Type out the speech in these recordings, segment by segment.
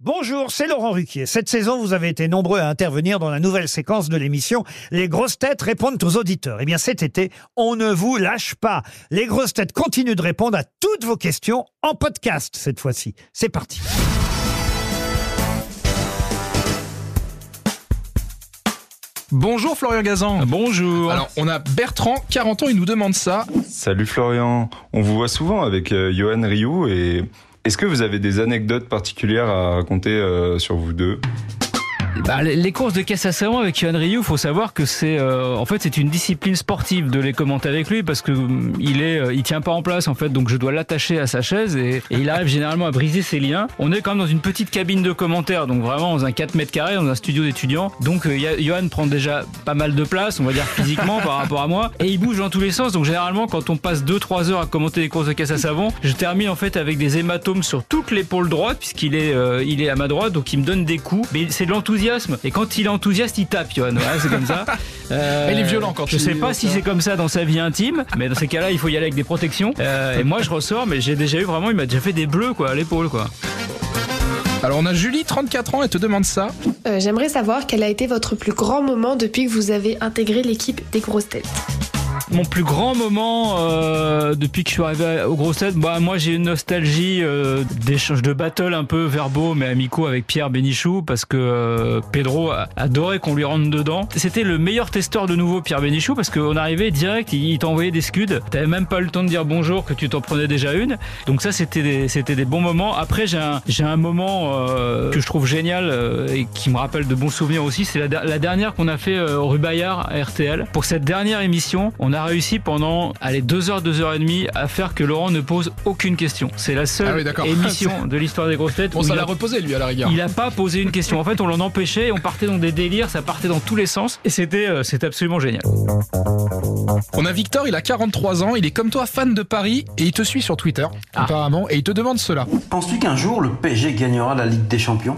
Bonjour, c'est Laurent Ruquier. Cette saison, vous avez été nombreux à intervenir dans la nouvelle séquence de l'émission Les grosses têtes répondent aux auditeurs. Eh bien, cet été, on ne vous lâche pas. Les grosses têtes continuent de répondre à toutes vos questions en podcast cette fois-ci. C'est parti. Bonjour Florian Gazan. Bonjour. Alors, on a Bertrand, 40 ans, il nous demande ça. Salut Florian, on vous voit souvent avec euh, Johan Rioux et est-ce que vous avez des anecdotes particulières à raconter euh, sur vous deux? Bah, les courses de caisse à savon avec Yohan Ryu, faut savoir que c'est euh, en fait c'est une discipline sportive de les commenter avec lui parce que hum, il est euh, il tient pas en place en fait donc je dois l'attacher à sa chaise et, et il arrive généralement à briser ses liens. On est quand même dans une petite cabine de commentaires donc vraiment dans un 4 mètres carrés dans un studio d'étudiants. Donc euh, prend déjà pas mal de place, on va dire physiquement par rapport à moi et il bouge dans tous les sens donc généralement quand on passe 2-3 heures à commenter les courses de caisse à savon, je termine en fait avec des hématomes sur toute l'épaule droite puisqu'il est euh, il est à ma droite donc il me donne des coups mais c'est de l'enthousiasme et quand il est enthousiaste il tape Johan. Voilà, c'est comme ça. Euh, Il est violent quand je sais pas si c'est comme ça dans sa vie intime mais dans ces cas-là il faut y aller avec des protections. Euh, et moi je ressors mais j'ai déjà eu vraiment il m'a déjà fait des bleus quoi à l'épaule quoi. Alors, on a Julie, 34 ans, elle te demande ça. Euh, J'aimerais savoir quel a été votre plus grand moment depuis que vous avez intégré l'équipe des grosses têtes. Mon plus grand moment euh, depuis que je suis arrivé au Gros Tête, bah, moi j'ai une nostalgie euh, d'échanges de battle un peu verbaux mais amicaux avec Pierre Bénichou parce que euh, Pedro adorait qu'on lui rentre dedans. C'était le meilleur testeur de nouveau Pierre Bénichou parce qu'on arrivait direct, il, t'envoyait des scuds, t'avais même pas le temps de dire bonjour que tu t'en prenais déjà une. Donc ça c'était des, c'était des bons moments. Après j'ai un, j'ai un moment euh, que je trouve génial euh, et qui me rappelle de bons souvenirs aussi, c'est la, der- la dernière qu'on a fait euh, au rue Bayard à RTL. Pour cette dernière émission, on a réussi pendant allez, deux heures, deux heures et demie à faire que Laurent ne pose aucune question. C'est la seule Ah oui, émission de l'histoire des grosses têtes Bon, ça l'a a- reposé, lui, à la rigueur. il a pas posé une question. En fait, on l'en empêchait, on partait dans des délires, ça partait dans tous les sens, et c'était euh, c'était absolument génial. On a Victor, il a 43 ans, il est comme toi fan de Paris et il te suit sur Twitter, Ah. apparemment, et il te demande cela. Penses-tu qu'un jour le PSG gagnera la Ligue des Champions?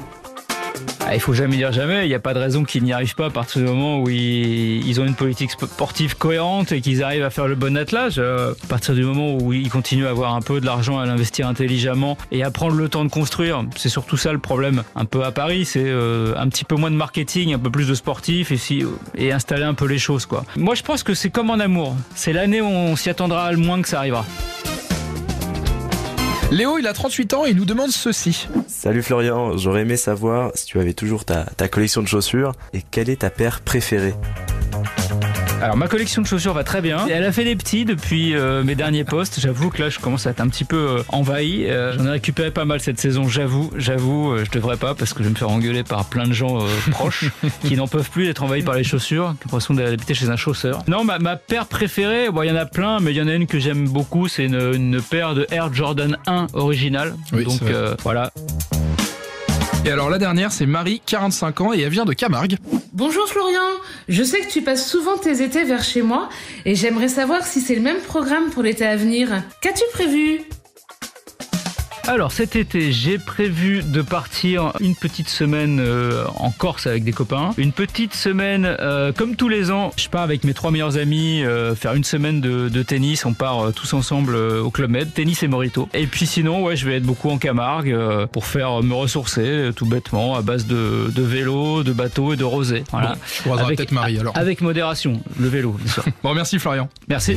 Il faut jamais dire jamais. Il n'y a pas de raison qu'ils n'y arrivent pas à partir du moment où ils, ont une politique sportive cohérente et qu'ils arrivent à faire le bon attelage. Euh, à partir du moment où ils continuent à avoir un peu de l'argent à l'investir intelligemment et à prendre le temps de construire, c'est surtout ça le problème. Un peu à Paris, c'est euh, un petit peu moins de marketing, un peu plus de sportif et, si, et installer un peu les choses. Quoi. Moi, je pense que c'est comme en amour. C'est l'année où on s'y attendra le moins que ça arrivera. Léo, il a 38 ans et il nous demande ceci. Salut Florian, j'aurais aimé savoir si tu avais toujours ta, collection de chaussures et quelle est ta paire préférée. Alors ma collection de chaussures va très bien. Elle a fait des petits depuis euh, mes derniers postes. J'avoue que là je commence à être un petit peu euh, envahi. Euh, J'en ai récupéré pas mal cette saison. J'avoue, j'avoue, euh, je devrais pas parce que je vais me faire engueuler par plein de gens euh, proches qui n'en peuvent plus d'être envahis par les chaussures, qui ont l'impression d'habiter chez un chausseur. Non, ma, ma paire préférée, bon il y en a plein, mais il y en a une que j'aime beaucoup. C'est une, une paire de Air Jordan 1 originale. Oui, Donc euh, voilà. Et alors, la dernière, c'est Marie, 45 ans, et elle vient de Camargue. Bonjour Florian, je sais que tu passes souvent tes étés vers chez moi et j'aimerais savoir si c'est le même programme pour l'été à venir. Qu'as-tu prévu? Alors cet été, j'ai prévu de partir une petite semaine euh, en Corse avec des copains. Une petite semaine, euh, comme tous les ans, je pars avec mes trois meilleurs amis euh, faire une semaine de, de tennis. On part tous ensemble au Club Med, tennis et Morito. Et puis sinon, ouais, je vais être beaucoup en Camargue euh, pour faire me ressourcer tout bêtement à base de, de vélo, de bateau et de rosé. Voilà. Bon, je croiserai Avec- peut-être Marie, alors. Avec modération, le vélo, bien sûr. Bon, merci Florian. Merci.